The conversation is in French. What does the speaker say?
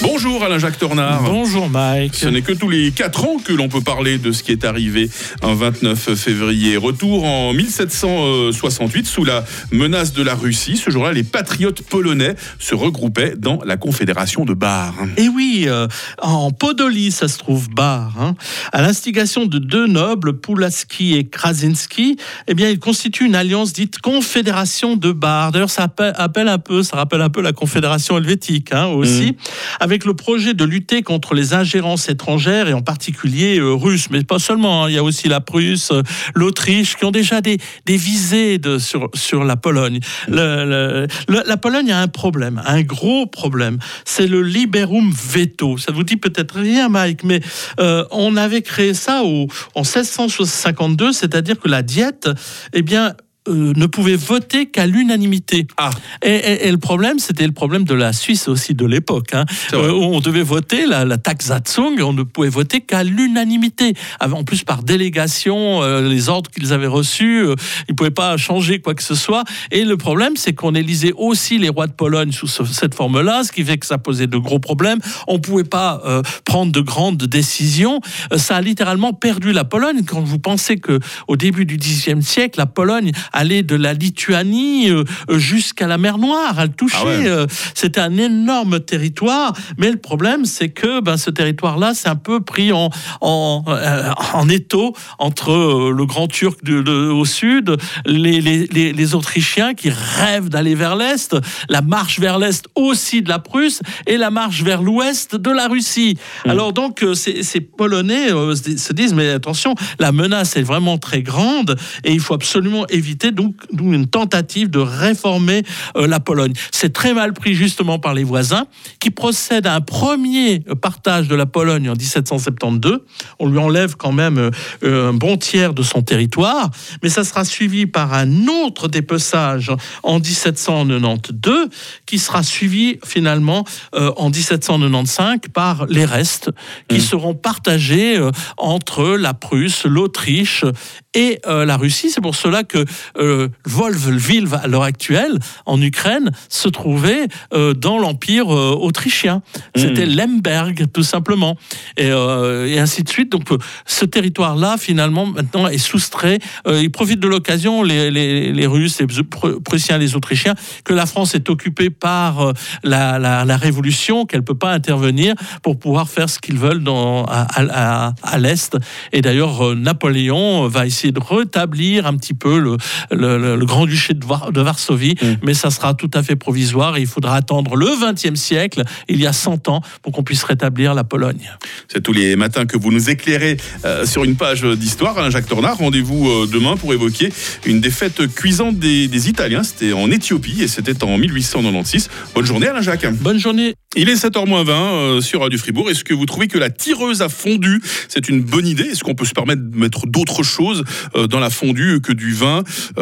Bonjour Alain-Jacques Tornard. Bonjour Mike. Ce n'est que tous les 4 ans que l'on peut parler de ce qui est arrivé un 29 février. Retour en 1768 sous la menace de la Russie. Ce jour-là, les patriotes polonais se regroupaient dans la Confédération de Bar. Et oui, euh, en Podolie, ça se trouve Bar. hein. À l'instigation de deux nobles, Pulaski et Krasinski, eh bien, ils constituent une alliance dite Confédération de Bar. D'ailleurs, ça appelle, appelle un peu, ça rappelle un peu la Confédération helvétique hein, aussi, avec le projet de lutter contre les ingérences étrangères et en particulier euh, russes, mais pas seulement. hein. Il y a aussi la Prusse, euh, l'Autriche, qui ont déjà des, des visées de, sur, sur la Pologne. Le- la Pologne a un problème, un gros problème. C'est le liberum veto. Ça vous dit peut-être rien, Mike, mais euh, on avait créé ça au, en 1652, c'est-à-dire que la diète, eh bien, euh, ne pouvait voter qu'à l'unanimité. Ah. Et, et- et le problème, c'était le problème de la Suisse aussi de l'époque. hein. Euh, on devait voter la, la Taxatzung, on ne pouvait voter qu'à l'unanimité. En plus, par délégation, euh, les ordres qu'ils avaient reçus, ils ne pouvaient pas changer quoi que ce soit. Et le problème, c'est qu'on élisait aussi les rois de Pologne sous ce- cette forme-là, ce qui fait que ça posait de gros problèmes. On ne pouvait pas prendre de grandes décisions. Ça a littéralement perdu la Pologne. Quand vous pensez que au début du Xe siècle, la Pologne allait de la Lituanie euh, jusqu'à la mer Noire. Elle touchait. Ah ouais. euh, C'était un énorme territoire. Mais le problème, c'est que ben, ce territoire-là, c'est un peu pris en, en, euh, en étau entre le Grand Turc de- de- au sud, les, les, les, les Autrichiens qui rêvent d'aller vers l'Est, la marche vers l'Est aussi de la Prusse et la marche vers l'Ouest de la Russie. Alors donc, ces, ces Polonais se disent, mais attention, la menace est vraiment très grande et il faut absolument éviter donc une tentative de réformer euh, la Pologne. C'est très mal pris justement par les voisins qui procèdent à un premier partage de la Pologne en 1772. On lui enlève quand même euh, euh, un bon tiers de son territoire, mais ça sera suivi par un autre dépeçage en 1792 qui sera suivi finalement euh, en 1795 par les restes qui seront partagés entre la Prusse, l'Autriche et la Russie. C'est pour cela que euh, Wolfville, à l'heure actuelle, en Ukraine, se trouvait euh, dans l'Empire euh, autrichien. C'était Lemberg, tout simplement. Et, euh, et ainsi de suite. Donc, ce territoire-là, finalement, maintenant, est soustrait. Ils profitent de l'occasion, les, les, les Russes, les Pr- Prussiens, les Autrichiens, que la France est occupée par la, la, la Révolution, qu'elle ne peut pas intervenir pour pouvoir faire ce qu'ils veulent dans, à, à, à- à l'Est. Et d'ailleurs, Napoléon va essayer de rétablir un petit peu le, le, le- le Grand-Duché de, Var- de Varsovie, mais ça sera tout à fait provisoire et il faudra attendre le XXe siècle, il y a 100 ans, pour qu'on puisse rétablir la Pologne. C'est tous les matins que vous nous éclairez euh, sur une page d'histoire. Alain Jacques Tornard, rendez-vous euh, demain pour évoquer une défaite cuisante des, des Italiens. C'était en Éthiopie et c'était en 1896. Bonne journée Alain Jacques. Bonne journée. Il est 7h20 euh, sur Radio Fribourg. Est-ce que vous trouvez que la tireuse a fondu? C'est une bonne idée. Est-ce qu'on peut se permettre de mettre d'autres choses dans la fondue que du vin?